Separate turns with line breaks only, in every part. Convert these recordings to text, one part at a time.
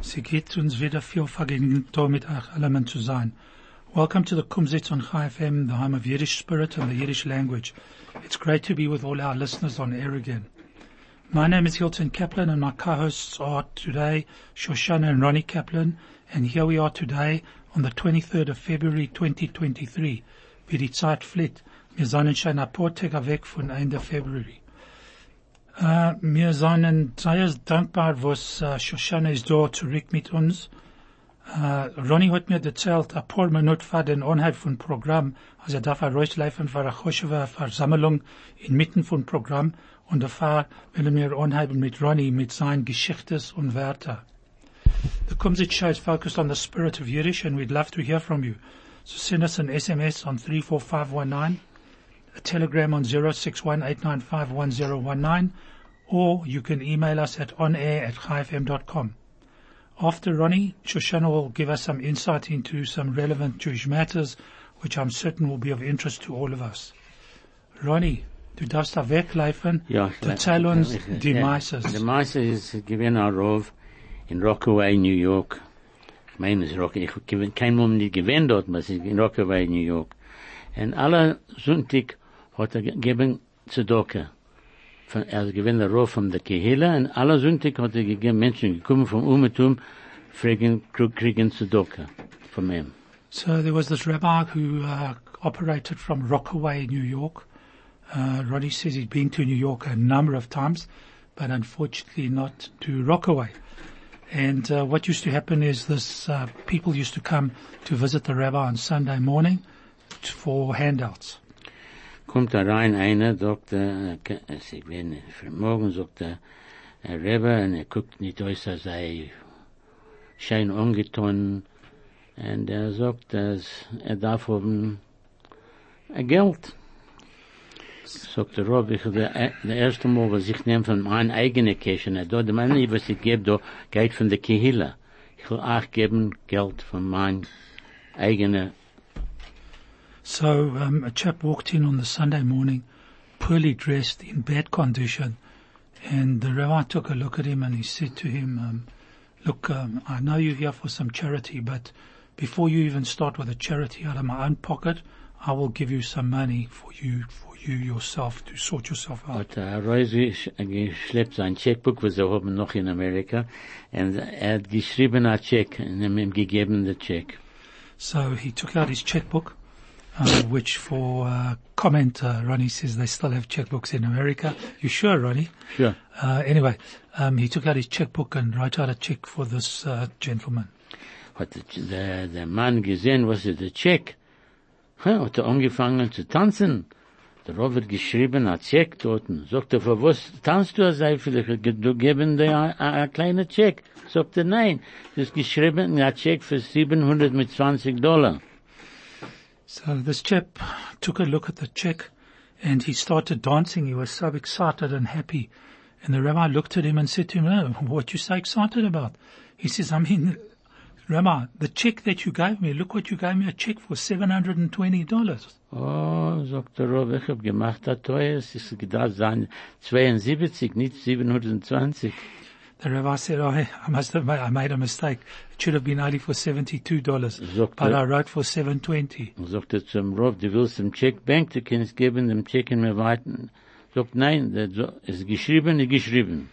Sie uns wieder viel Vergnügen, mit euch zu sein. Welcome to the Kumzits on Chai FM, the home of Yiddish spirit and the Yiddish language. It's great to be with all our listeners on air again. My name is Hilton Kaplan and my co-hosts are today Shoshana and Ronnie Kaplan and here we are today on the 23rd of February 2023. Wie die Zeit fliegt. Wir sind schon ein paar Tage weg von Ende February. Uh, wir sind sehr dankbar, was uh, Shoshana ist da zurück mit uns. Uh, Ronnie hat mir erzählt, ein paar Minuten vor den Anhalt von Programm, also er darf rauslaufen für eine Choshewe Versammlung inmitten von Programm und dafür wollen wir anhalten mit Ronnie mit seinen Geschichtes und Werte. The Kumzit show is focused on the spirit of Yiddish and we'd love to hear from you. So send us an SMS on 34519 a telegram on 0618951019, or you can email us at onair at chaifm.com. After Ronnie, Shoshana will give us some insight into some relevant Jewish matters, which I'm certain will be of interest to all of us. Ronnie, du darfst da weglaufen.
Ja,
Erzähl uns die Meises.
Der Meister ist gewesen ein Rov in Rockaway, New York. Ich meine, es ist Rockaway. Ich kein Moment nicht gewesen dort, aber es ist in Rockaway, New York. Und alle Sonntag hat er gegeben er der Rov von der Kehila und alle Sonntag hat er gegeben Menschen gekommen vom Umetum, fragen, kriegen von ihm.
So there was this rabbi who uh, operated from Rockaway, New York. Uh, Ronnie says he's been to New York a number of times, but unfortunately not to Rockaway. And uh, what used to happen is this: uh, people used to come to visit the rabbi on Sunday morning for handouts.
Kommt da rein einer, sagt er, äh, ich bin für morgen, sagt er, er Rebbe, und er guckt nicht aus, er sei schön angetan, und er sagt, dass er darf haben äh, Geld. Sagt der Rob, ich, der, der erste Mal, was ich nehme von meinem eigenen und er dort, meine, was ich gebe, da, geht von der Kehila. Ich will auch geben Geld von meinem eigenen
So um, a chap walked in on the Sunday morning, poorly dressed, in bad condition, and the rabbi took a look at him and he said to him, um, "Look, um, I know you're here for some charity, but before you even start with a charity out of my own pocket, I will give you some money for you, for you yourself to sort yourself out."
er rausgeschleppt sein Checkbook, was er haben noch in Amerika, und er hat geschrieben ein Check, und hat ihm gegeben den Check.
So he took out his checkbook, uh, which for uh, comment, uh, Ronnie says they still have checkbooks in America. You sure, Ronnie?
Sure.
Uh, anyway, um, he took out his checkbook and wrote out a check for this uh, gentleman.
Hat der, der, der Mann gesehen, was ist der Check? Ha, hat er angefangen zu tanzen. Der Robert geschrieben, ein Check dort. Sagt er, für was tanzt du, sei vielleicht, du geben dir ein, ein kleiner Check. Sagt er, nein, das ist geschrieben, ein Check für 720 Dollar.
So this chap took a look at the check and he started dancing. He was so excited and happy. And the rabbi looked at him and said to him, oh, what you so excited about? He says, I mean, Rabbi, the check that you gave me, look what you gave me a check for $720.
Oh, sagt der Rob, ich hab gemacht, das teuer, es ist gedacht sein 72, nicht 720.
The rabbi said, oh, I must have made, I made a mistake. It should have been only for $72,
Sagt
but I wrote for 720.
Sagt er zum Rob, du willst dem Check Bank, du kannst geben dem Check in mir weiten. Sagt, nein, der, so- es geschrieben, ist geschrieben.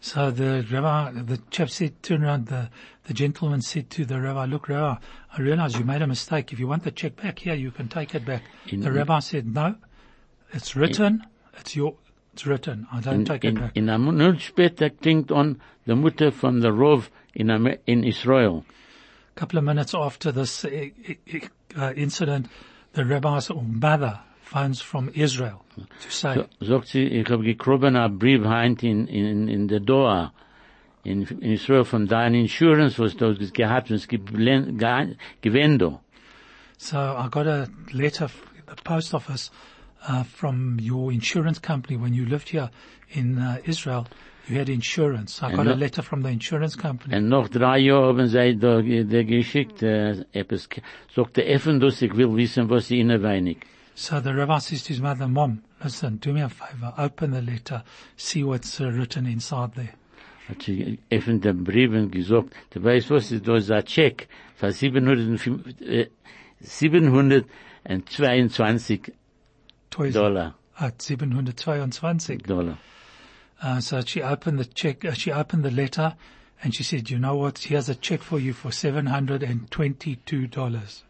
So the rabbi, the chap said, turned around, the, the gentleman said to the rabbi, look, rabbi, I realize you made a mistake. If you want the check back here, you can take it back.
In-
the rabbi said, no, it's written, it's your, it's written. I don't
In,
take it
in,
back.
in einem Monat später klingt an der Mutter von der Rov in, in Israel.
A couple of minutes after this uh, incident, the rabbi's mother phones from Israel to say,
So, sagt sie, ich hab gekroben Brief heint in, in, in der Doha. in, in Israel von deiner Insurance, was du gehabt, und es gibt gewendo.
So I got a letter from the post office uh, from your insurance company when you lived here in uh, Israel. You had insurance. I got a letter from the insurance company.
Und noch drei Jahre haben sie da, da geschickt, äh, etwas, sagt der Effen, dass ich will wissen, was sie ihnen weinig.
So the rabbi says to his mother, Mom, listen, do me a favor, open the letter, see what's uh, written inside there.
Hat sie Effen den Briefen gesagt, du weißt was, da ist ein Check für 705, äh, 722
Toys
Dollar.
at 722
dollar.
Uh, so she opened the check, uh, she opened the letter and she said, you know what, here's a check for you for $722.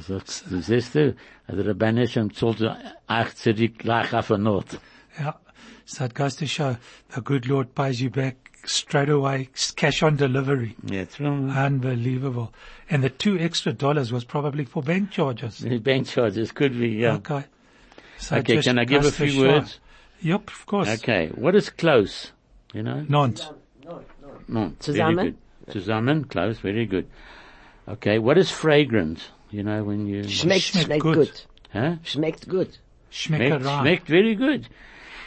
Sagt, du siehst du, also der Banesham zahlt so 80 gleich auf eine Not.
Yeah. So it goes to show the good Lord pays you back straight away, cash on delivery.
Jetzt rum.
Unbelievable. And the two extra dollars was probably for bank charges.
The bank charges could be, yeah.
Okay. So
Okay, can I give a few words?
Yep, of course.
Okay, what is close? You know?
Nont.
No.
Zusammen?
Very good. Zusammen, close, very good. Okay, what is fragrant? You know, when you...
Schmeckt,
Schmeckt
schmeckt
gut.
gut.
Huh?
Schmeckt gut.
Schmeckt,
Schmeckerei.
schmeckt very good.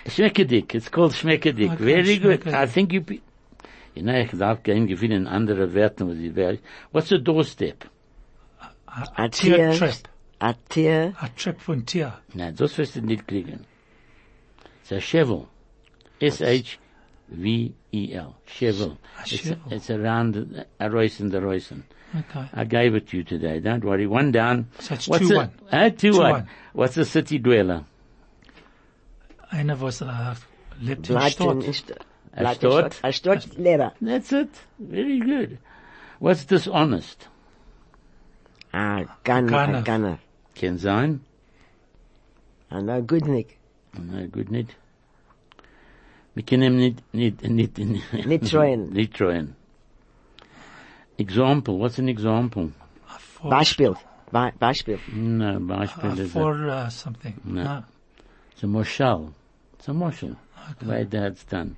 Schmeckedick, it's called schmeckedick.
Okay,
very good. I think you... Be, you know, ich darf gehen gewinnen andere Werten, was ich werde. What's a doorstep?
A,
A
tier
Tier.
trip.
A Tier.
A trip von Tier.
Na, das wirst du nicht kriegen. It's a shovel. S-H-V-E-L. Shovel.
A
It's,
shovel.
it's around a roisin the roisin.
Okay.
I gave it to you today. Don't worry. One down.
So it's
What's
2-1.
a, uh, two,
Two
one.
one.
What's a city dweller?
Einer was uh, lebt in Stadt.
A
bleibt in
Stadt?
Stadt. A Stadt Lehrer.
That's it. Very good. What's dishonest?
A Gunner.
Gunner.
A Gunner.
Can sein.
A no Goodnick.
Na, gut nicht. Wir können nicht, nicht, nicht, nicht,
Nicht treuen.
nicht treuen. Example. What's an example?
For,
Beispiel. Be Beispiel.
No, Beispiel
uh,
is a,
for uh, something.
No.
No.
it's a moshal. It's a moshal. The way dad's done.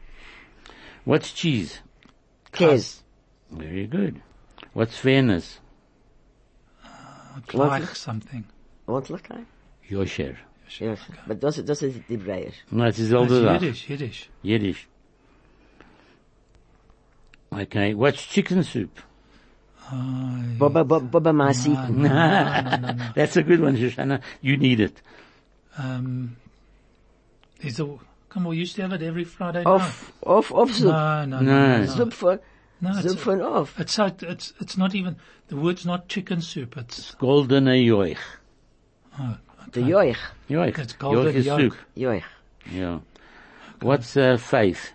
What's cheese?
Käse.
Very good. What's fairness?
Gleich something.
Ordentlichkeit?
Yosher.
Yes. Maar dat is, dat is Hebreeuws.
No, it's
That's
dieselfde Sache.
Yiddish, Yiddish.
Yiddish. Okay, what's chicken soup?
Uh,
Bobba, Bobba, Bobba Masi.
That's a good one, Shoshana. You need it.
um, is a, come on, we used to have it every Friday night.
Off, off of soep.
No, no, no,
No.
no.
Soep voor,
No, it's,
soep van of.
it's, so- it's, it's not even, the word's not chicken soup, it's,
Golden yoich.
Oh,
De joich.
Yoich.
It's golden
Yoich is
yolk.
soup.
Joich.
Yeah. What's uh, faith?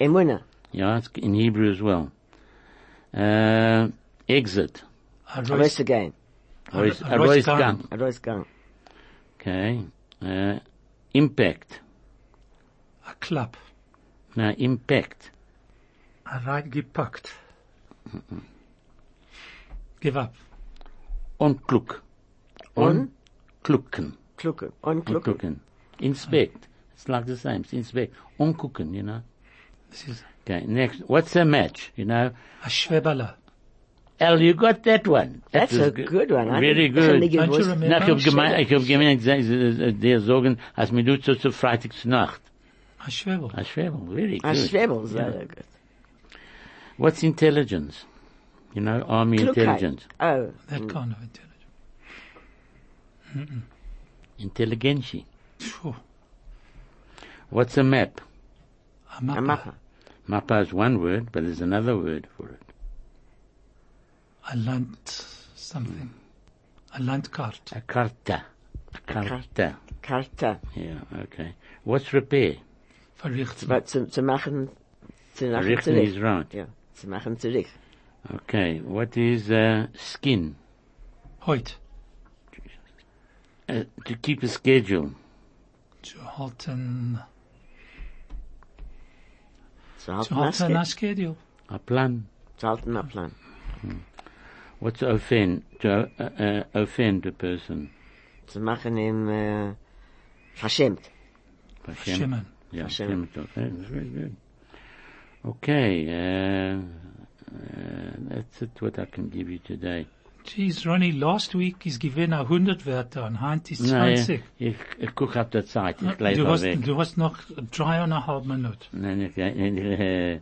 Emuna.
Yeah, it's in Hebrew as well. Uh, exit.
a
A
roast,
roast again.
a,
Rois-
a
a
roast
roast
gun.
gun.
Gang.
Okay. Uh, impact.
a clap,
Now, impact.
a right gepackt. Give up.
Onkluk.
On?
Onklukken.
Klukken. On klukken.
Onklukken. Inspect. It's like the same. It's inspect. Onkukken, you know.
This is
Okay, next. What's a match? You know?
a schwebele.
El, you got that one.
That's
was
a good one. I
Very good.
Don't you remember?
Na, ich hab gemeint, ich hab gemeint, der sagen, als mir du zu, zu Freitagsnacht.
A schwebel.
A Schwebel, very
A
good.
schwebel,
Yeah.
sehr gut.
What's intelligence? You know, army
Klugheit.
intelligence.
Oh.
That mm. kind of intelligence.
Intelligentie.
Phew.
What's a map?
A
A
mappa.
mappa.
Mappa is one word, but there's another word for it.
A land something. A landkaart.
A carta. A carta.
Karta.
Yeah, okay. What's repair?
Verrichten.
Maar zu, zu machen, zu machen
is right.
Ja, zu machen zurück.
Okay, what is uh, skin?
Heute.
Uh, to keep a schedule.
To halten,
Zu halten
zu halten
a
a schedule.
A plan.
To halten a plan.
What's offend? To uh, uh, offend a person.
To machen him äh, verschämt.
Hashem.
Shimon.
Yeah,
Hashem.
Hashem. Okay, very good. Okay, uh, uh, that's it what I can give you today.
Jeez, Ronnie, last week is given a 100 Wörter und heute ist
Nein,
20.
ich, ich guck auf der Zeit, ich lebe
Du hast,
weg.
du hast noch dreieinhalb Minuten.
Nein, ich, ich,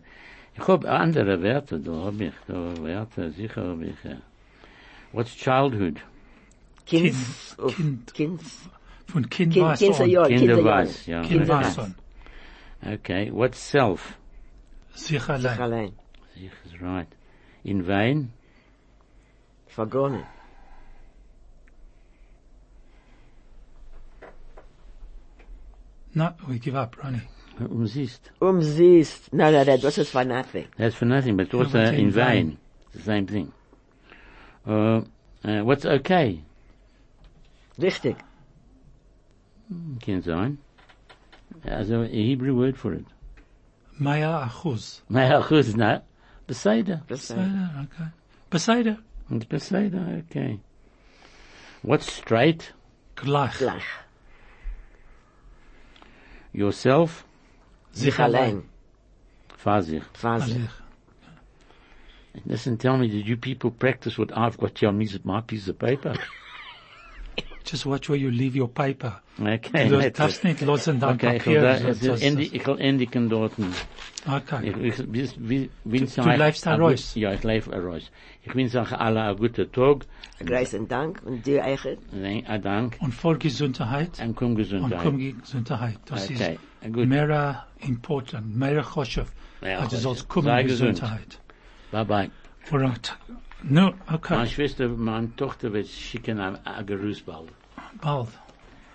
ich hab andere Werte, da hab ich, da Werte, sicher ich, äh. What's childhood?
Kind,
Kind- Kind.
Kind,
Von Kind,
Kind,
weiß
Kinderjahr,
ja. Okay, what's self?
Sich
sich
allein.
Sich is right. In vain?
Vergonnen.
No, we give up, Ronnie.
Um siehst.
Umsiehst. No, no, that was just for nothing.
That's for nothing, but also
but in
in
vain.
vain. It's the same thing. Uh, uh, what's okay?
Richtig.
Can sein. Also a Hebrew word for it.
Maya Achuz.
Maya chuz, no. Beseder.
Das,
Beseder, okay. Beseder.
It's Beseder, okay. What's straight?
Gleich.
Gleich.
Yourself?
Sich allein.
Fazich.
Quasi.
Sich.
Listen, tell me, did you people practice what I've got here on me- my piece of paper?
Just watch where you leave your paper.
Okay,
Du
that's
darfst
it.
nicht losen dein
Okay, ich
Papier.
will, da,
Das-
es
das-
ist endi- ich will endigen dorten.
Okay.
Ich, ich, bis, wie, wie
Du- du lebst
a
heraus.
gut- Ja, ich lebe heraus. Ich wünsche euch alle einen guten Tag.
Großen Dank. Und dir, Eichet?
Ein Dank.
Und voll Gesundheit.
Und komm
Und
Gesundheit.
komm Gesundheit. Das
Okay,
ist
gut.
mehr important, mehr Choshev.
Ja,
Also soll's
Sei
kommen
gesund.
Gesundheit.
Bye bye.
Alright. No, okay.
Meine Schwester, meine Tochter wird schicken ein, ein Gerüß bald.
Bald.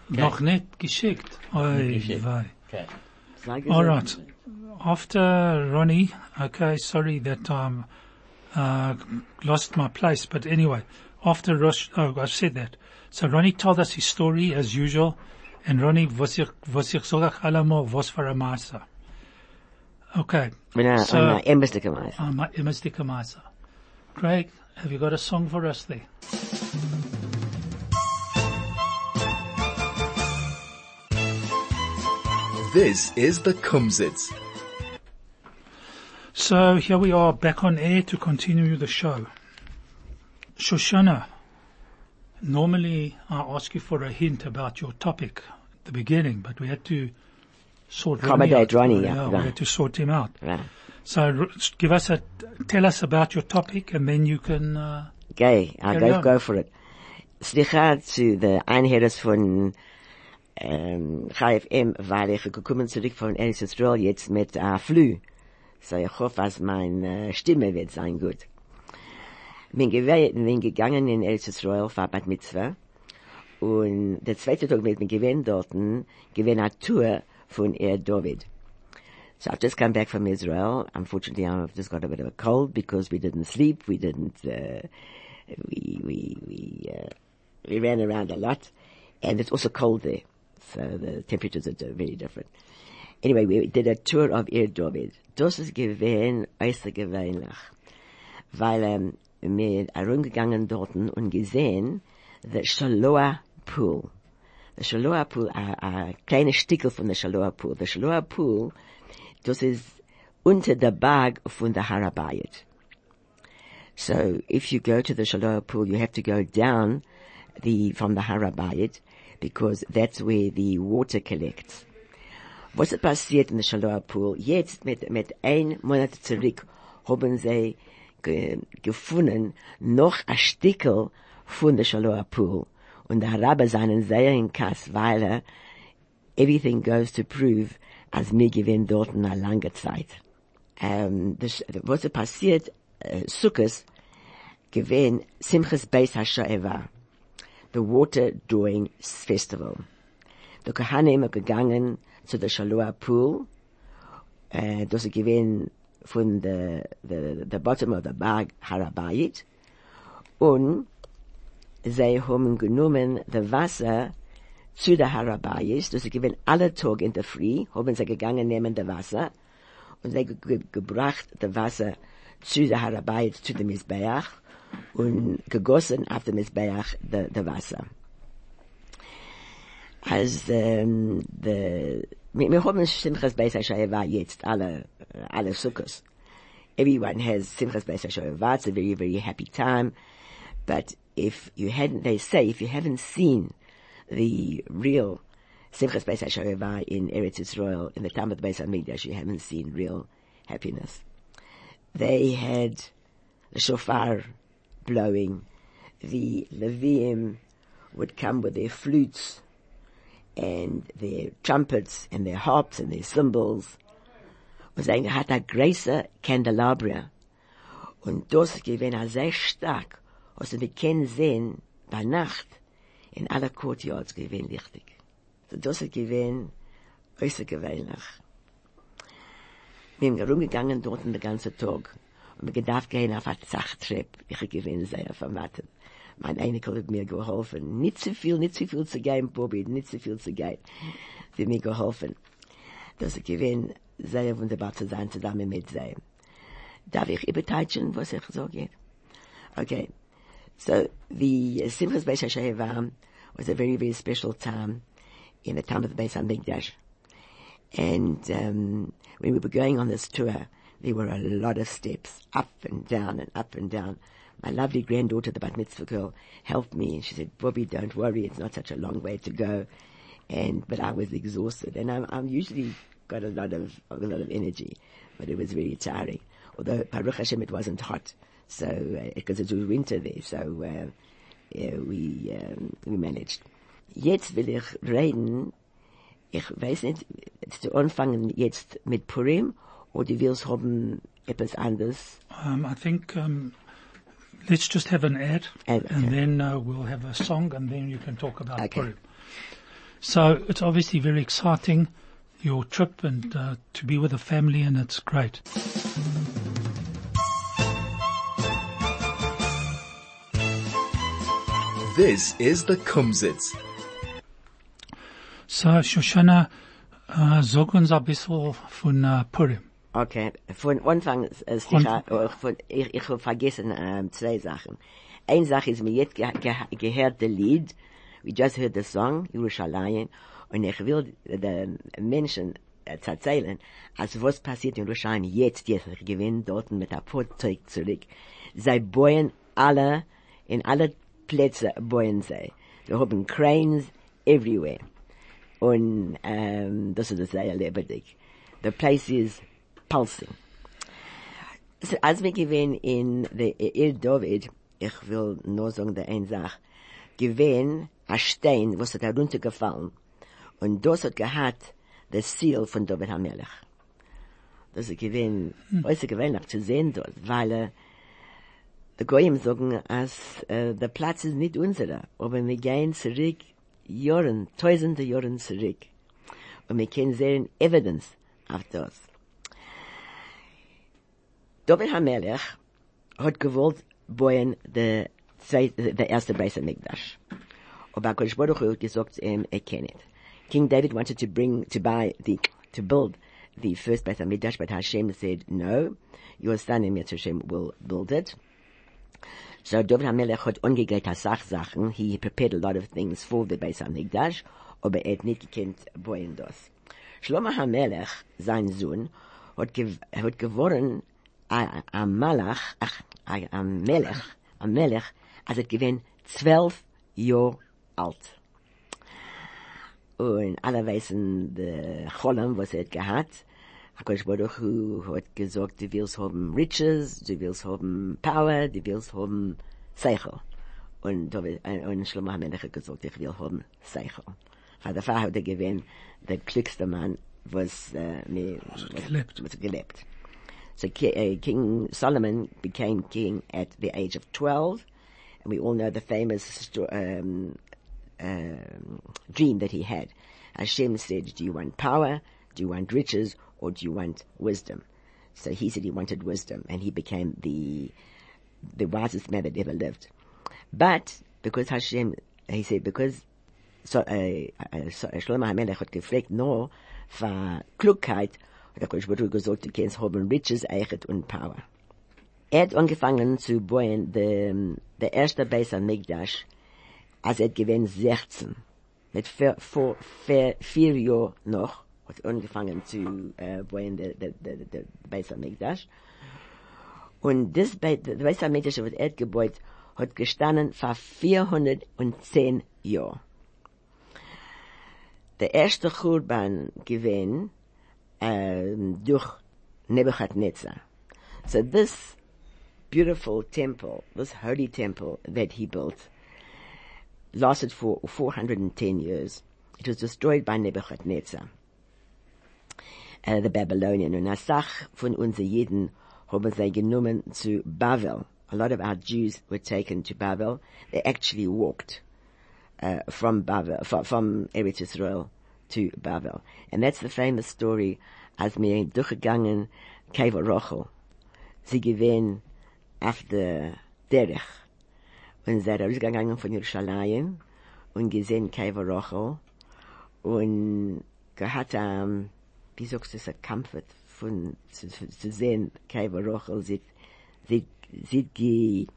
Noch nicht geschickt. Oi,
geschickt.
wei.
Okay.
Sei.
All right. After Ronnie, okay, sorry that um uh lost my place, but anyway, after Rosh, oh, I said that. So Ronnie told us his story as usual, and Ronnie, was ich, was ich sag euch allemal, was für ein Maße. Okay.
Wenn er,
So-
ein Embeste gemacht.
Um, immer sticker Maße. Craig, have you got a song for us there?
This is the Kumzits.
So here we are back on air to continue the show. Shoshana, normally I ask you for a hint about your topic at the beginning, but we had to sort
Accommodate
Ronnie out.
Ronnie, yeah,
we had to sort him out.
Right.
So give us a, tell us about your topic and then you can, uh,
Okay, I'll go,
on.
go for it. Slicha zu der Einheres von ähm, KFM, weil ich gekommen zurück von Eretz Israel jetzt mit äh, Flü. So ich hoffe, dass meine äh, Stimme wird sein gut. Bin, bin gegangen in Eretz Israel, für Bat Mitzvah. Und der zweite Tag mit mir gewesen dort, gewesen eine Tour von Er David. So I've just come back from Israel. Unfortunately, I've just got a bit of a cold because we didn't sleep. We didn't, uh, we, we, we, uh, we ran around a lot and it's also cold there. So the temperatures are very different. Anyway, we did a tour of Ir David. Das ist gewesen außergewöhnlich. Weil, ähm, wir herumgegangen dort und gesehen, the Shaloah Pool. The Shaloah Pool, a, kleines Stickel von der Shaloah Pool. The Shaloah Pool, das ist unter der Berg von der Harabayat. So if you go to the Shaloah pool, you have to go down the, from the Harabayat because that's where the water collects. Was ist passiert in der Shaloah pool? Jetzt mit, mit ein Monat zurück haben sie ge, gefunden noch ein Stickel von der Shaloah pool. Und der Rabbi seinen sehr in Kass, weil er everything goes to prove, als mir gewinnt dort eine lange Zeit. Ähm, das, was ist passiert, äh, Sukkot, gewinnt Simchas Beis HaShoeva, the Water Drawing Festival. Die Kohanim sind gegangen zu der Shaloah Pool, äh, das ist gewinnt von der, der, der Bottom of the Berg Harabayit, und sie haben genommen das Wasser zu der Harabayis, das sie gewinnen alle Tag in der Früh, haben sie gegangen nehmen das Wasser und sie ge ge gebracht das Wasser zu der Harabayis, zu dem Mizbeach und gegossen auf dem Mizbeach das Wasser. Als ähm, de, wir, haben Simchas Beis HaShoeva jetzt alle alle Sukkos. Everyone has Simchas Beis HaShoeva. It's a very, very happy time. But if you hadn't, they say, if you haven't seen the real Simchas Beis HaShoeva in Eretz Yisrael, in the time of the Beis HaMikdash, you haven't seen real happiness. They had the shofar blowing. The Levium would come with their flutes and their trumpets and their harps and their cymbals. Und sie hat eine große Candelabra. Und das gewesen sehr stark, was wir können sehen bei Nacht in aller Courtyards gewesen wichtig. So das ist gewesen außergewöhnlich. Wir sind herumgegangen dort den ganzen Tag. Und wir gedacht gehen auf eine Zachtrepp. Ich gewesen sehr vermattet. Mein Einiger hat mir geholfen. Nicht zu viel, nicht zu viel zu gehen, Bobby, nicht zu viel zu gehen. Sie mir geholfen. Das ist gewesen sehr wunderbar zu sein, zusammen mit sie. Darf ich überteitschen, was ich sage? Okay. So, the Simchas Beis HaShoeva was a very, very special time in the time of the Beis HaMikdash. And um, when we were going on this tour, there were a lot of steps, up and down and up and down. My lovely granddaughter, the bat mitzvah girl, helped me and she said, Bobby, don't worry, it's not such a long way to go. And, but I was exhausted and I'm, I'm usually got a lot of, a lot of energy, but it was very tiring. Although, Baruch Hashem, it wasn't hot. So, uh, because it was winter there, so, uh, yeah, we, um, we managed. Jetzt will ich reden, ich weiß nicht, zu anfangen jetzt mit Purim, oder willst haben etwas anderes?
Um, I think um, let's just have an ad,
Ad, okay.
and then uh, we'll have a song, and then you can talk about
Okay.
Purim. So it's obviously very exciting, your trip, and uh, to be with the family, and it's great.
This is the Kumzits.
So Shoshana, uh, sag uns ein bisschen von uh, Purim.
Okay, von Anfang, äh, sicher, äh, von, ich, ich habe vergessen ähm, zwei Sachen. Eine Sache ist mir jetzt ge ge gehört der Lied, we just heard the song, Yerushalayim, und ich will den Menschen äh, erzählen, als was passiert in Yerushalayim jetzt, jetzt, ich gewinne dort mit der Fahrzeug zurück. Sie bauen alle, in alle Plätze bauen sie. Sie haben Cranes everywhere. Und ähm, das ist sehr lebendig. The place is pulsing. So, als wir gewesen in der Ir David, ich will nur sagen der eine Sache, gewesen ein Stein, was hat heruntergefallen. Und das hat gehabt das Ziel von David HaMelech. Das ist gewesen, äußerst gewöhnlich zu sehen dort, weil äh, die Goyim sagen, als äh, der Platz ist nicht unserer, aber wir gehen zurück, Jahren, tausende Jahren zurück. Und wir können sehen Evidence auf das. David HaMelech hat gewollt bauen der der erste Beis HaMikdash. Aber Kodesh Baruch hat gesagt ihm. King David wanted to bring, to buy the, to build the first Beis HaMikdash, but Hashem said, no, your son Emir Hashem will build it. So David HaMelech hat angelegt als Sachsachen. He prepared a lot of things for the Beis HaMikdash, aber er hat nicht gekannt bauen das. Shlomo HaMelech, sein Sohn, hat, gew hat geworden a, Malach, ach, a, Melech, a Melech, als er gewinn zwölf Jahr alt. Und alle wissen, der Cholam, was er hat gehabt, HaKadosh Baruch Hu hat gesagt, du willst haben Riches, du willst haben Power, du willst haben Seichel. Und, äh, und Shlomo HaMelech hat gesagt, ich will haben Seichel. Weil der Vater hat er gewinn, der klügste Mann, was, äh, mir, was,
gelebt.
was gelebt. So uh, King Solomon became king at the age of 12, and we all know the famous um, um, dream that he had. Hashem said, do you want power, do you want riches, or do you want wisdom? So he said he wanted wisdom, and he became the, the wisest man that ever lived. But, because Hashem, he said, because so, äh, Shlomo HaMelech hat gefragt nur für Klugheit, hat der Kodesh Baruch gesagt, du kannst haben Riches, Eichet und Power. Er hat angefangen zu bauen, der, der erste Beis an Mikdash, als er gewinnt 16. Mit vier, vier, vier, vier Jahren noch, angefangen zu äh, bauen der der der der Beis. Und das Beis der Beis Hamikdash wird er gebaut hat gestanden vor 410 Jahren. Der erste Churban gewesen ähm, durch Nebuchadnezzar. So this beautiful temple, this holy temple that he built, lasted for 410 years. It was destroyed by Nebuchadnezzar, uh, the Babylonian. Und eine Sache von unseren Jeden haben sie genommen zu Babel. A lot of our Jews were taken to Babel. They actually walked uh, from Babel, from, Eretz Israel to Babel. And that's the famous story als mir durchgegangen Kever Rochel. Sie gewesen auf der Derech. Und sie rausgegangen von Jerusalem und gesehen Kever Rochel und gehabt, um, wie sagst du, es ein Kampf von, zu, zu sehen, Keva Rochel, sie, sie, sie, sie,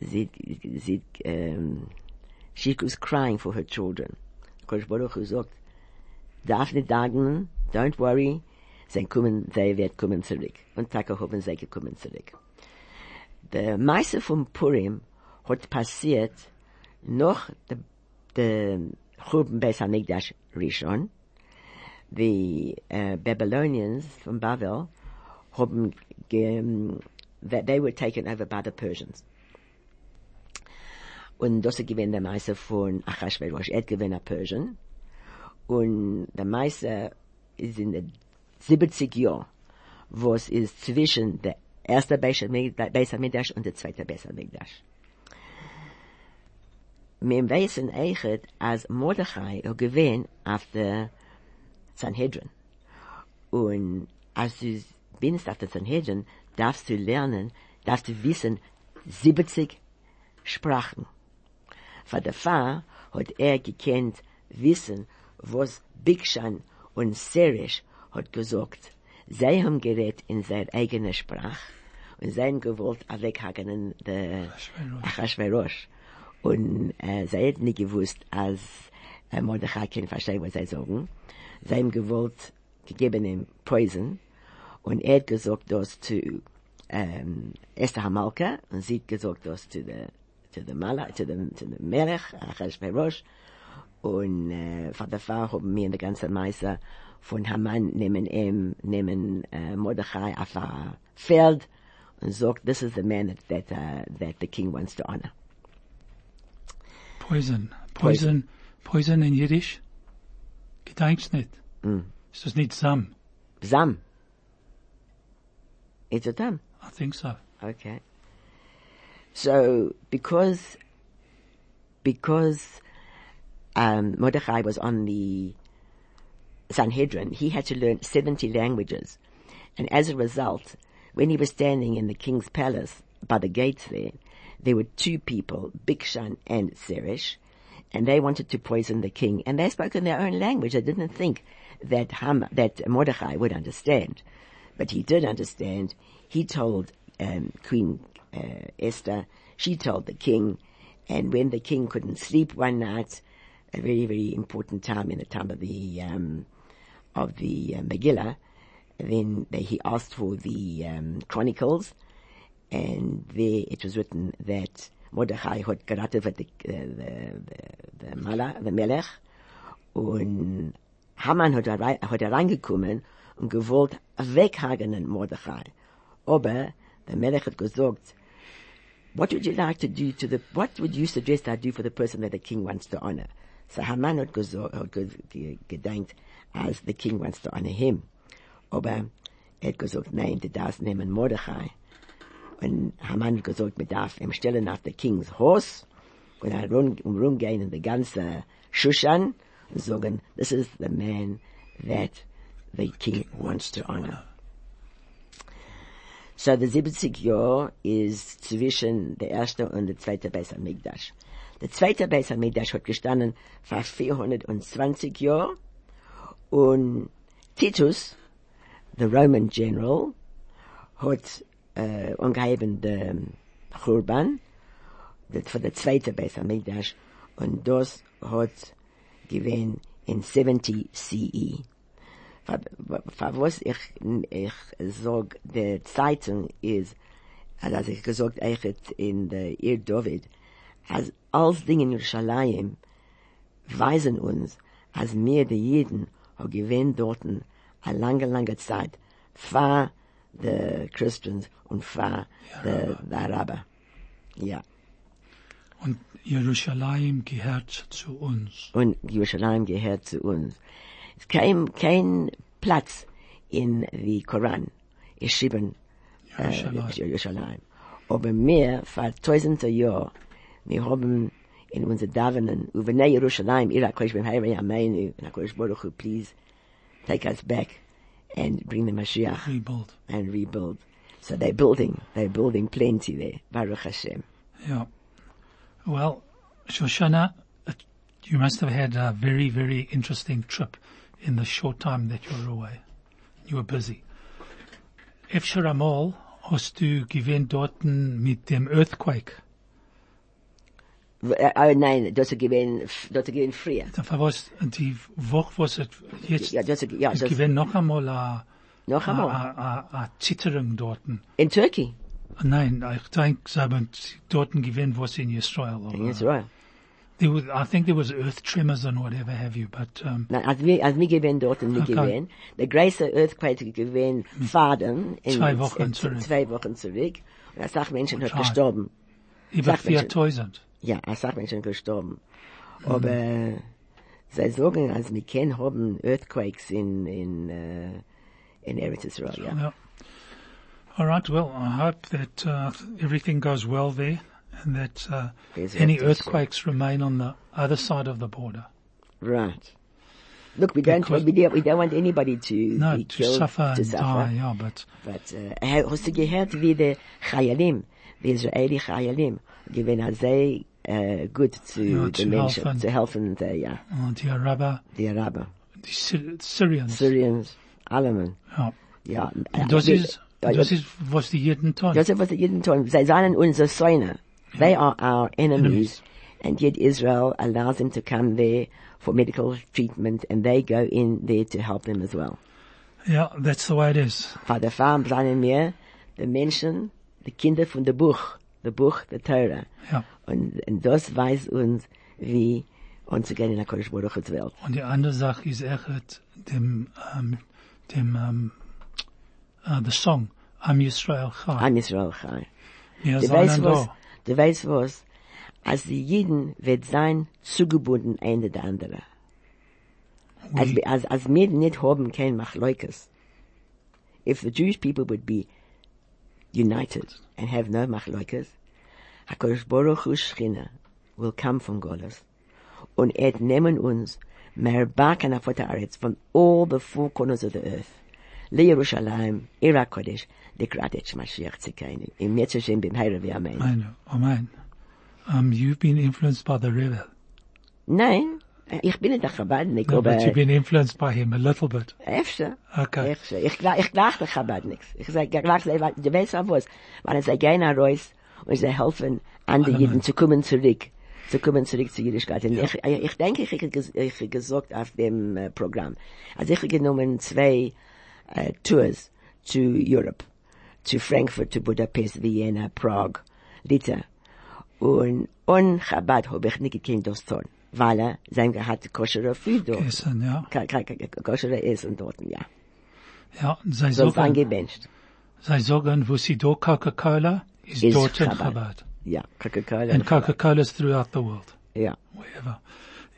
sie, sie, um, she was crying for her children. Kosh Baruch sagt, darf nicht sagen, don't worry, sie kommen, sie wird kommen zurück. Und Taka haben sie gekommen zurück. Der Meise von Purim hat passiert noch der, Churban Beis HaMikdash Rishon. The uh, Babylonians from Babel haben ge, that they were taken over by the Persians. Und das gewinnt der Meister von Achashverosh. Er gewinnt ein Persian. Und der Meister ist in der 70 Jahr, wo es ist zwischen der erste Beis HaMikdash und der zweite Beis HaMikdash. Wir wissen echt, als Mordechai er gewinnt auf der Sanhedrin. Und als du bist auf der Sanhedrin, darfst du lernen, darfst du wissen, 70 Sprachen. Von der Fahr hat er gekannt wissen, was Bikshan und Serish hat gesagt. Sie haben geredet in seiner eigenen Sprache und sie haben gewollt weghaken der Achashverosh. Und äh, sie hat nicht gewusst, als äh, Mordechai kann verstehen, was sie sagen. Sie haben gewollt, gegeben ihm Poison und er hat gesagt das zu ähm, Esther Hamalka und sie hat gesagt das zu der zu der Mala, zu dem, zu dem Melech, Achashverosh. Und äh, von der Frau haben wir in der ganzen Meister von Haman nehmen ihm, nehmen äh, Mordechai auf ein Feld und sagt, this is the man that, that, uh, that the king wants to honor.
Poison. Poison. Poison in Yiddish? Gedenkst nicht.
Mm.
Ist das nicht Sam?
Zam. It's a dam.
I think so.
Okay. So, because, because, um, Mordechai was on the Sanhedrin, he had to learn 70 languages. And as a result, when he was standing in the king's palace by the gates there, there were two people, Bikshan and Seresh, and they wanted to poison the king. And they spoke in their own language. They didn't think that Ham, that Mordechai would understand. But he did understand. He told um, Queen uh, Esther, she told the king, and when the king couldn't sleep one night, a very, very important time in the time of the, um, of the uh, Megillah, then they, he asked for the um, chronicles, and there it was written that Mordechai had gerettet Mala, the Melech, und Haman hat, hat reingekommen und gewollt weghagen Mordechai. Aber der Melech hat gesagt, what would you like to do to the, what would you suggest I do for the person that the king wants to honor? So Haman hat, hat gedacht, as the king wants to honor him. Aber er hat gesagt, nein, du darfst nehmen Mordechai. Und Haman gesagt, darf ihm stellen nach der Kings Haus und er rum, rumgehen in the ganze Shushan sagen, this is the man that the king wants to honor. So the 70 Jahr ist zwischen der erste und der zweite Beis Hamikdash. Der zweite Beis Hamikdash hat gestanden vor 420 Jahren und Titus, the Roman general, hat äh, angeheben den Churban für der zweite Beis Hamikdash und das hat gewesen in 70 CE. Für was ich, ich sag, der Zeitung ist, also ich gesagt, echt in der Ir David, als alles Dinge in Jerusalem weisen uns, als mir die Jeden haben gewinnt dort eine lange, lange Zeit, für the Christians und für die, die Araber. Ja.
Und Jerusalem gehört zu uns.
Und Jerusalem gehört zu uns. Es kein, kein Platz in die Koran ist geschrieben, äh,
Jerusalem.
Jerusalem. Aber wir, vor tausende Jahren, wir haben in unser Davenen, über Jerusalem, Ira Kodesh Ben Hayre Amen, HaKadosh Baruch Hu, please take us back and bring the Mashiach
Rebuild.
and rebuild. So they're building, they're building plenty there, Baruch Hashem.
Yeah. Well, Shoshana, uh, you must have had a very, very interesting trip in the short time that you were away. You were busy. Einmal hast du gewinnt dort mit dem Earthquake.
Oh nein, das gewesen, das gewesen früher.
Was die Woche was es jetzt
Ja, das, ja,
es
das,
gewinnt noch einmal a,
noch einmal.
a, a, a Zitterung dort.
In Turkey,
Nein, ich denke, sie haben dort gewinnt was in Israel.
in Israel.
There was, I think there was earth tremors and whatever have you, but um,
Nein, als wir, als wir gewesen dort und wir
Okay.
gewesen, der größte Earthquake gewesen, Faden, in,
Zwei Wochen
in,
zurück.
zwei Wochen zurück. Und als Sachmenschen hat
Drei.
gestorben.
über
Sag mir schon.
4000.
Ja, als Sachmenschen gestorben.
Mhm.
Aber, sie sagen, als wir kennen, haben Earthquakes in, in, äh, in Eretz Israel, ja.
Yeah. All right. Well, I hope that uh, everything goes well there, and that uh, any
earthquakes,
remain on the other side of the border.
Right. Look, we don't, we don't, we don't want anybody to
No,
be
to
killed,
suffer
to
and
suffer.
die. Yeah, but
But, äh, hast du gehört, wie die Chayalim, die Israeli Chayalim, gewinnen sehr gut zu
Ja,
den
zu
Menschen,
helfen.
zu helfen, der, ja,
uh, die Araber,
die Araber,
die Sy Syrians.
Syrians, allemen.
Ja.
Ja, äh,
Und das
die-
ist, das ist, was die jeden tun.
das ist, was sie jeden tun. Sie seien unsere Söhne. They are our enemies.
Enemies.
And yet Israel allows them to come there for medical treatment and they go in there to help them as well.
Yeah, that's the way it is.
Der Farm seien wir the Menschen, the Kinder von dem Buch, der Buch der Torah.
Ja.
Und, und das weiß uns, wie umzugehen in der Kodesh Baruch Hu's Welt.
Und die andere Sache ist echt dem, um, dem, um, uh, the song, Am Yisrael Chai.
Am Israel Chai.
Wir
Du weißt was, du weißt was, als die Jiden wird sein zugebunden eine der andere. Als, als, als wir nicht haben kein Machleukes. If the Jewish people would be united and have no Machleukes, HaKadosh Baruch Hu Shechina will come from Golos. Und er nehmen uns auf der Aretz von all the four corners of the earth. Le Yerushalayim, Ira Kodesh, Dekratech Mashiach Tzikainu. Im Yetzeshem bim Heire vi Amen.
Amen. Um, you've been influenced by the Rebbe.
Nein, ich bin nicht der Chabadnik,
No,
aber
but you've been influenced by him a little bit.
Efter.
Okay.
Efter. Ich, gla- ich gleich der Chabadniks. Ich sag, ich gleich, du weißt auch was, weil sie gehen nach Reus und sie helfen anderen Jiden zu kommen zurück, zu kommen zurück zur Jüdischkeit. Und ich, ich denke, ich habe gesagt auf dem äh, Programm. Also ich habe genommen zwei äh, Tours zu Europe, zu Frankfurt, zu Budapest, Vienna, Prag, Lita. Und on Chabad habe ich nicht gekannt das tun, weil er sein gehabt koscher viel dort.
Essen, ja.
Kosher Essen dort, ja.
Ja, sie
So
sagen,
angebencht.
sie sagen, wo sie da Coca-Cola, Ist dort in
Chabad.
Chabad.
Ja, Coca-Cola.
And Coca-Cola's throughout the world.
Ja.
wherever.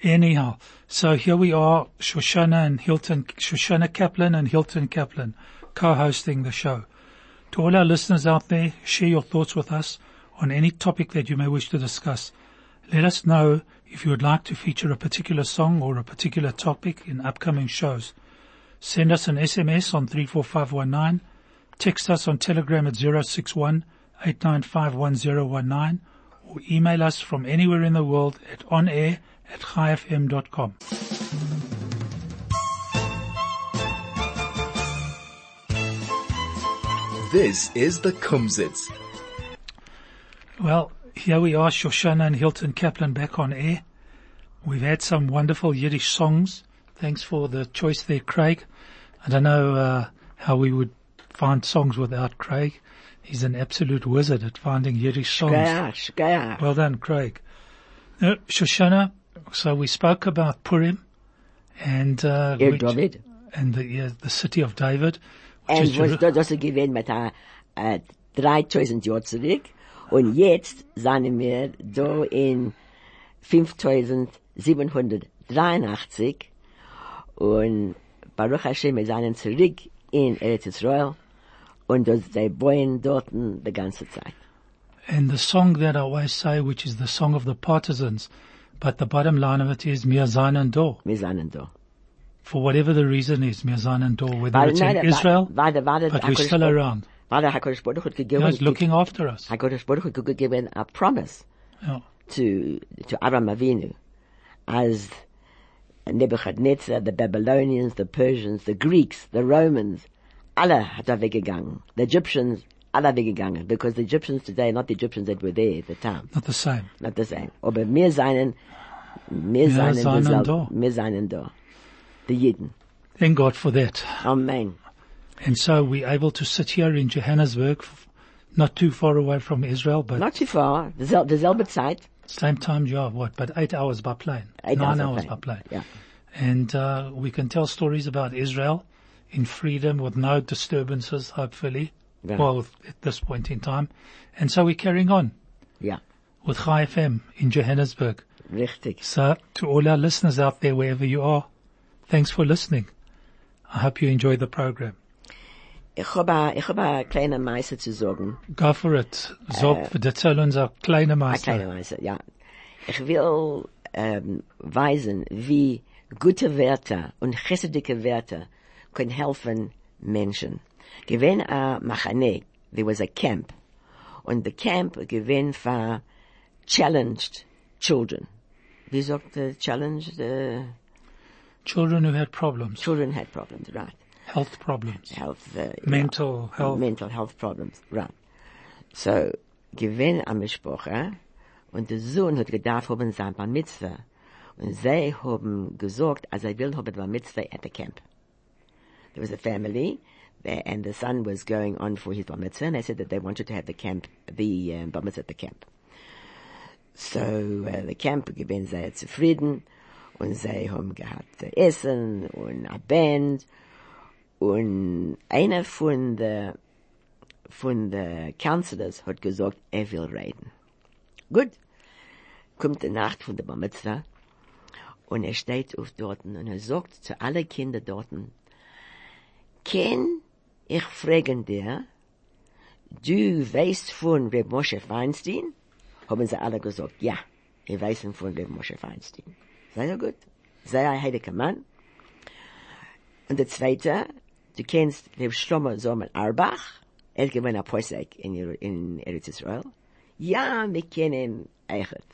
Anyhow, so here we are, Shoshana and Hilton, Shoshana Kaplan and Hilton Kaplan, co-hosting the show. To all our listeners out there, share your thoughts with us on any topic that you may wish to discuss. Let us know if you would like to feature a particular song or a particular topic in upcoming shows. Send us an SMS on 34519, text us on Telegram at 061 8951019, or email us from anywhere in the world at onair at chaifm.com.
This is the Kumzits.
Well, here we are, Shoshana and Hilton Kaplan back on air. We've had some wonderful Yiddish songs. Thanks for the choice there, Craig. I don't know uh, how we would find songs without Craig. He's an absolute wizard at finding Yiddish songs.
Shkayach, shkayach.
Well done, Craig. Uh, Shoshana, so we spoke about Purim and uh,
Er
which-
David.
and the yeah, the city of David, is
was da, das gewesen mit a, a 3000 Jahr zurück. Und jetzt sind wir da in 5783 und Baruch Hashem, wir sind zurück in Eretz Israel und das, sie bauen dort die ganze Zeit.
and the song that I always say, which is the song of the partisans, but the bottom line of it is Mir seinen do.
Wir sind da.
For whatever the reason is, Mir seinen do, whether
Weil,
it's in
nein,
Israel,
warte, warte,
but we're still around.
Warte, HaKadosh Baruch
Hu
gegeben,
it's looking after us.
HaKadosh Baruch hat gegeben a promise.
Yeah.
to to Abraham Avinu as Nebuchadnezzar, the Babylonians, the Persians, the Greeks, the Romans, alle hat er weggegangen. The Egyptians, alle weggegangen. Because the Egyptians today are not the Egyptians that were there at the time.
Not the same.
Not the same. Aber wir seinen, wir seinen,
seinen da.
wir seinen da. Die Jiden.
Thank God for that.
Amen.
And so we're able to sit here in Johannesburg, not too far away from Israel, but
Not too far. Diesel- Dieselbe Zeit.
same time you are, what, but eight hours by plane.
Eight
Nine
hours by plane. Yeah.
And uh, we can tell stories about Israel in freedom with no disturbances, hopefully.
Yeah.
Well, at this point in time. And so we're carrying on
Ja.
with Chai FM in Johannesburg.
Richtig.
So to all our listeners out there, wherever you are, thanks for listening. I hope you enjoy the program.
Ich habe, ich habe eine kleine Meise zu sagen.
Go for it. Zog, uh, erzähl uns eine kleine
Eine
Meister.
kleine Weise, ja. Ich will ähm, weisen, wie gute Werte und chessedige Werte können helfen Menschen. Gewinn a Machane, there was a camp, und the camp gewinn for challenged children. Wie sagt the challenged? Uh,
Children who had problems,
children had problems, right?
health problems,
Health, uh,
mental health.
mental health problems, right. So, gewinn am Mishpoche, und der Sohn hat gedacht haben sein Bar Mitzvah, und sie haben gesagt, als er will haben Bar Mitzvah at the camp. There was a family, there, and the son was going on for his Bar Mitzvah, and they said that they wanted to have the camp, the um, Bar Mitzvah at the camp. So, uh, the camp gewinn sehr zufrieden, und sie haben gehabt äh, Essen, und a Band, und einer von der, von der Counselors hat gesagt, er will reden. Gut. Kommt die Nacht von der Bar Mitzvah und er steht auf dort und er sagt zu allen Kindern dort, kann ich fragen dir, du weißt von Reb Moshe Feinstein? Haben sie alle gesagt, ja, ich weiß von Reb Moshe Feinstein. Sehr gut. Sehr ein heiliger Mann. Und der zweite, du kennst Reb Shlomo Zalman Arbach, er gewann ein Posek in, in Eretz Israel. Ja, wir kennen Eichet.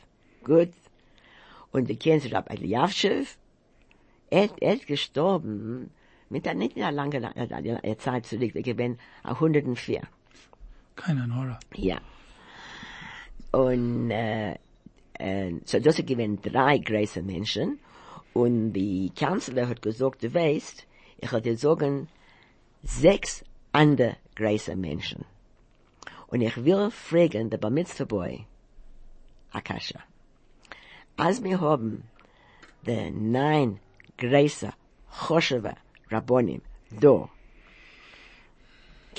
Gut. Und du kennst Rab Eliavshev, er, er ist gestorben, mit einer nicht einer langen äh, äh, Zeit zurück, er gewann 104.
Keine Ahnung.
Ja. Und, äh, äh, so das gewesen drei große Menschen. Und die Kanzler hat gesagt, du weißt, ich hatte sagen, sechs andere große Menschen. Und ich will fragen, der Bar Mitzvah Boy, Akasha, als wir haben die neun große Chosheva Rabbonim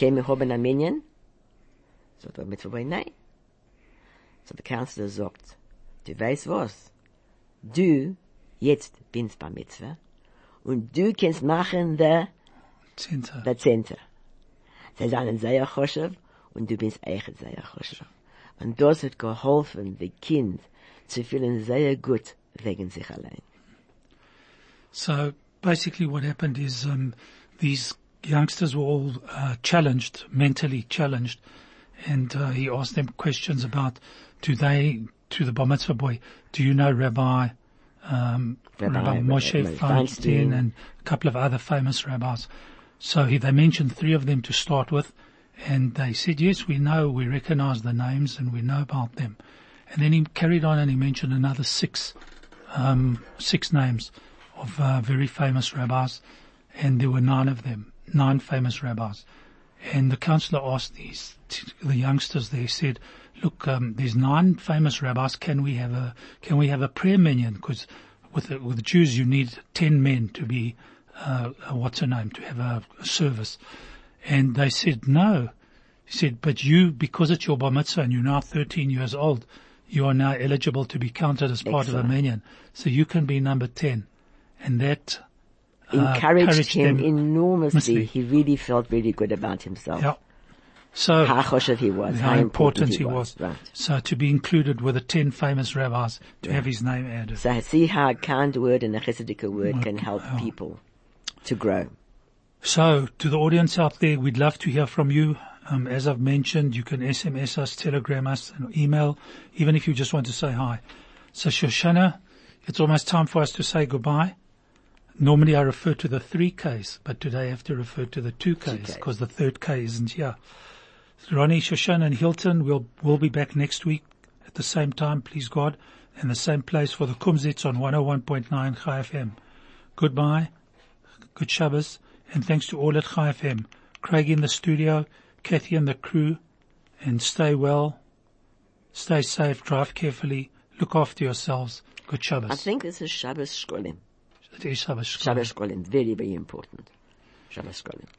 wir haben ein Minion? So der Mitzvah Boy, nein. So der Kanzler sagt, du weißt was? Du jetzt binst bei Mitzvah und du kannst machen der,
Zehnte.
der Zehnte. Sie sind sehr choshev und du bist echt sehr choshev. Und das hat geholfen, die Kind zu fühlen sehr gut wegen sich allein.
So basically what happened is um, these youngsters were all uh, challenged, mentally challenged, and uh, he asked them questions about, do they, to the Bar Mitzvah boy, do you know Rabbi, um,
Rabbi-
Rabbi, Moshe
Rabbi
Feinstein
Feinstein.
and a couple of other famous rabbis? So he, they mentioned three of them to start with, and they said, yes, we know, we recognize the names and we know about them. And then he carried on and he mentioned another six, um, six names of uh, very famous rabbis. and there were nine of them, nine famous rabbis. And the counselor asked these, the youngsters They said, look, um, there's nine famous rabbis. Can we have a, can we have a prayer minyan? Because with the, with the Jews, you need ten men to be, uh, a, what's her name, to have a, a service. And they said, no. He said, but you, because it's your bar mitzvah and you're now 13 years old, you are now eligible to be counted as part
Excellent.
of a minyan. So you can be number 10. And that, uh,
Encouraged
encouraged
him enormously.
immensely.
He really felt really good about himself.
Yeah. So
How choshev he was.
how important he was.
Right.
So to be included with the 10 famous rabbis, to have his name added.
So see how a kind word and a chesidic word can help
wow.
people to grow.
So, to the audience out there, we'd love to hear from you. Um, as I've mentioned, you can SMS us, telegram us, and email, even if you just want to say hi. So, Shoshana, it's almost time for us to say goodbye. Normally I refer to the three Ks, but today I have to refer to the two Ks
Ks.
because the third K isn't here. Ronnie, Shoshana, and Hilton, we'll, we'll be back next week at the same time, please God, and the same place for the Kumzits on 101.9 Chai FM. Goodbye. Good Shabbos, and thanks to all at Chai FM. Craig in the studio, Kathy and the crew, and stay well, stay safe, drive carefully, look after yourselves. Good Shabbos.
I think this is Shabbos Shkolim. Very, very important. Shabbos Shkolim.